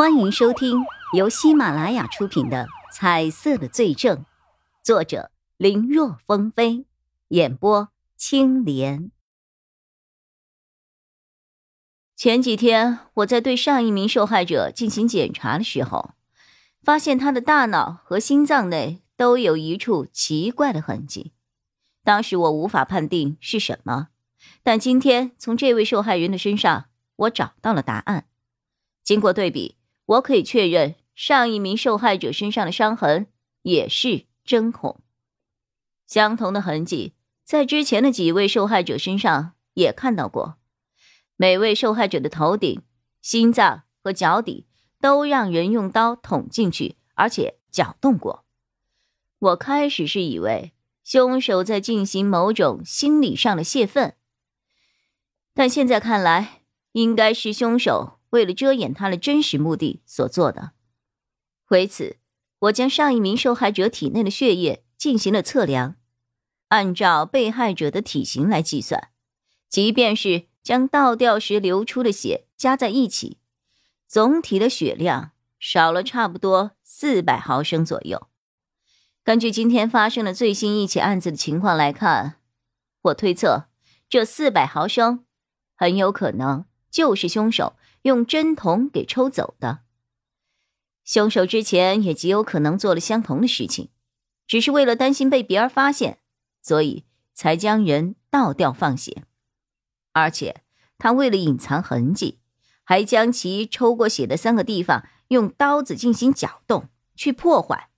欢迎收听由喜马拉雅出品的《彩色的罪证》，作者林若风飞，演播青莲。前几天我在对上一名受害者进行检查的时候，发现他的大脑和心脏内都有一处奇怪的痕迹。当时我无法判定是什么，但今天从这位受害人的身上，我找到了答案。经过对比，我可以确认上一名受害者身上的伤痕也是针孔。相同的痕迹在之前的几位受害者身上也看到过。每位受害者的头顶、心脏和脚底都让人用刀捅进去，而且搅动过。我开始是以为凶手在进行某种心理上的泄愤，但现在看来，应该是凶手。为了遮掩他的真实目的所做的。为此，我将上一名受害者体内的血液进行了测量，按照被害者的体型来计算，即便是将倒吊时流出的血加在一起，总体的血量少了差不多四百毫升左右。根据今天发生的最新一起案子的情况来看，我推测这四百毫升很有可能就是凶手。用针筒给抽走的凶手之前也极有可能做了相同的事情，只是为了担心被别人发现，所以才将人倒吊放血。而且他为了隐藏痕迹，还将其抽过血的三个地方用刀子进行搅动去破坏，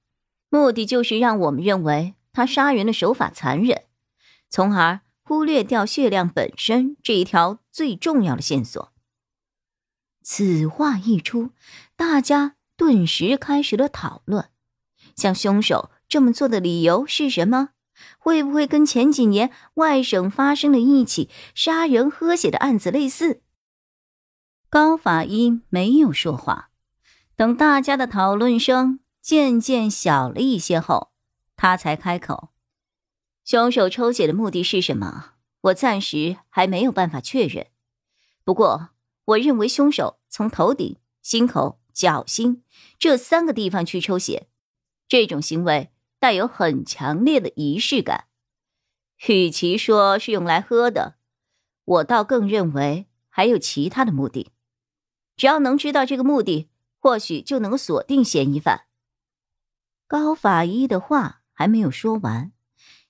目的就是让我们认为他杀人的手法残忍，从而忽略掉血量本身这一条最重要的线索。此话一出，大家顿时开始了讨论：像凶手这么做的理由是什么？会不会跟前几年外省发生的一起杀人喝血的案子类似？高法医没有说话，等大家的讨论声渐渐小了一些后，他才开口：“凶手抽血的目的是什么？我暂时还没有办法确认。不过……”我认为凶手从头顶、心口、脚心这三个地方去抽血，这种行为带有很强烈的仪式感。与其说是用来喝的，我倒更认为还有其他的目的。只要能知道这个目的，或许就能锁定嫌疑犯。高法医的话还没有说完，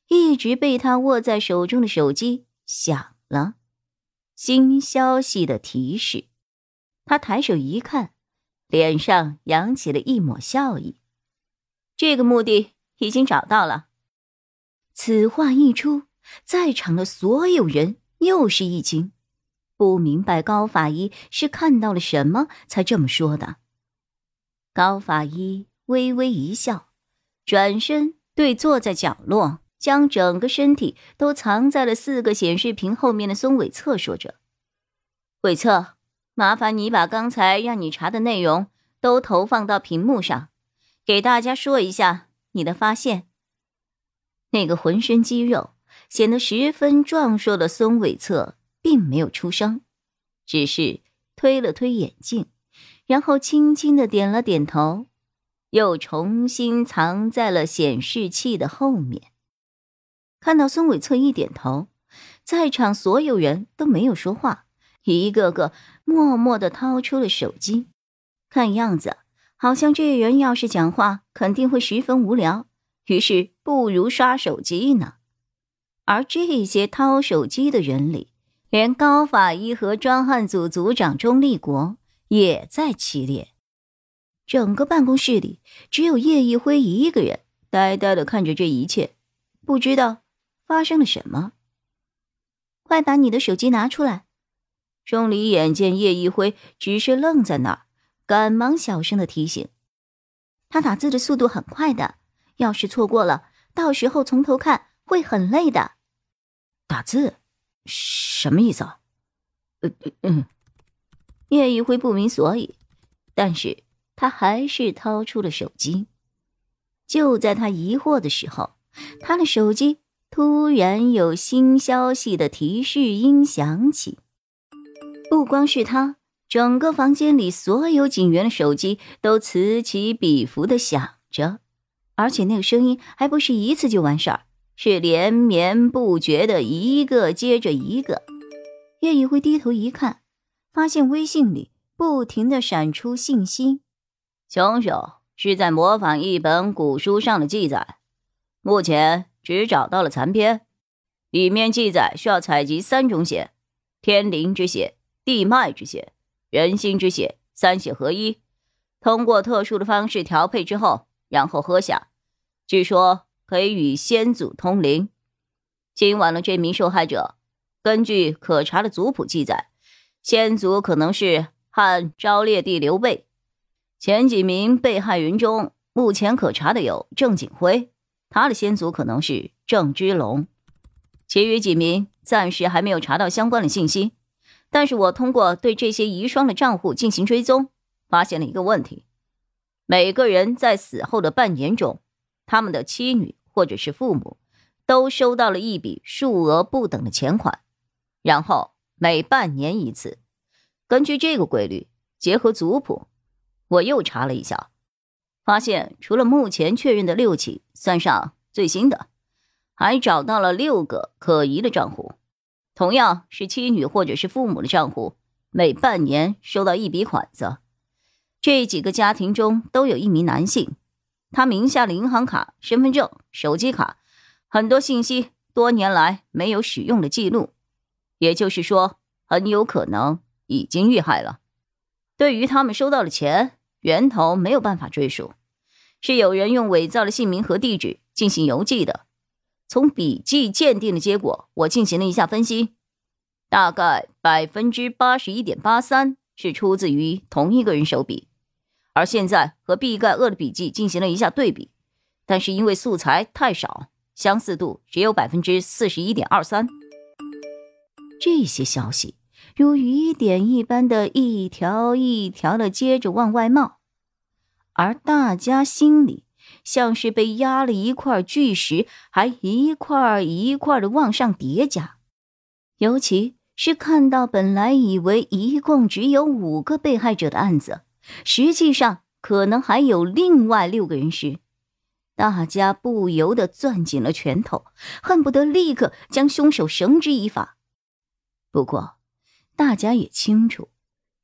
一直被他握在手中的手机响了。新消息的提示，他抬手一看，脸上扬起了一抹笑意。这个目的已经找到了。此话一出，在场的所有人又是一惊，不明白高法医是看到了什么才这么说的。高法医微微一笑，转身对坐在角落。将整个身体都藏在了四个显示屏后面的松尾策说着：“伟策，麻烦你把刚才让你查的内容都投放到屏幕上，给大家说一下你的发现。”那个浑身肌肉显得十分壮硕的松尾策并没有出声，只是推了推眼镜，然后轻轻的点了点头，又重新藏在了显示器的后面。看到孙伟策一点头，在场所有人都没有说话，一个个默默的掏出了手机。看样子，好像这人要是讲话，肯定会十分无聊，于是不如刷手机呢。而这些掏手机的人里，连高法医和专案组组长钟立国也在其列。整个办公室里，只有叶一辉一个人呆呆的看着这一切，不知道。发生了什么？快把你的手机拿出来！钟离眼见叶一辉只是愣在那儿，赶忙小声的提醒：“他打字的速度很快的，要是错过了，到时候从头看会很累的。”打字？什么意思啊？呃嗯。叶一辉不明所以，但是他还是掏出了手机。就在他疑惑的时候，他的手机。突然有新消息的提示音响起，不光是他，整个房间里所有警员的手机都此起彼伏的响着，而且那个声音还不是一次就完事儿，是连绵不绝的一个接着一个。叶以辉低头一看，发现微信里不停的闪出信息，凶手是在模仿一本古书上的记载，目前只找到了残篇，里面记载需要采集三种血：天灵之血、地脉之血。人心之血，三血合一，通过特殊的方式调配之后，然后喝下，据说可以与先祖通灵。今晚的这名受害者，根据可查的族谱记载，先祖可能是汉昭烈帝刘备。前几名被害人中，目前可查的有郑景辉，他的先祖可能是郑芝龙。其余几名暂时还没有查到相关的信息。但是我通过对这些遗孀的账户进行追踪，发现了一个问题：每个人在死后的半年中，他们的妻女或者是父母都收到了一笔数额不等的钱款，然后每半年一次。根据这个规律，结合族谱，我又查了一下，发现除了目前确认的六起，算上最新的，还找到了六个可疑的账户。同样是妻女或者是父母的账户，每半年收到一笔款子。这几个家庭中都有一名男性，他名下的银行卡、身份证、手机卡，很多信息多年来没有使用的记录，也就是说，很有可能已经遇害了。对于他们收到的钱源头没有办法追溯，是有人用伪造的姓名和地址进行邮寄的。从笔迹鉴定的结果，我进行了一下分析，大概百分之八十一点八三是出自于同一个人手笔。而现在和毕盖厄的笔迹进行了一下对比，但是因为素材太少，相似度只有百分之四十一点二三。这些消息如雨点一般的一条一条的接着往外冒，而大家心里。像是被压了一块巨石，还一块一块的往上叠加。尤其是看到本来以为一共只有五个被害者的案子，实际上可能还有另外六个人时，大家不由得攥紧了拳头，恨不得立刻将凶手绳之以法。不过，大家也清楚，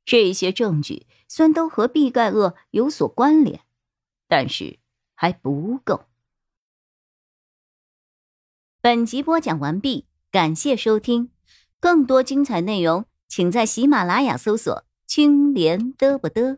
这些证据虽然都和毕盖厄有所关联，但是。还不够。本集播讲完毕，感谢收听，更多精彩内容，请在喜马拉雅搜索“青莲嘚不嘚”。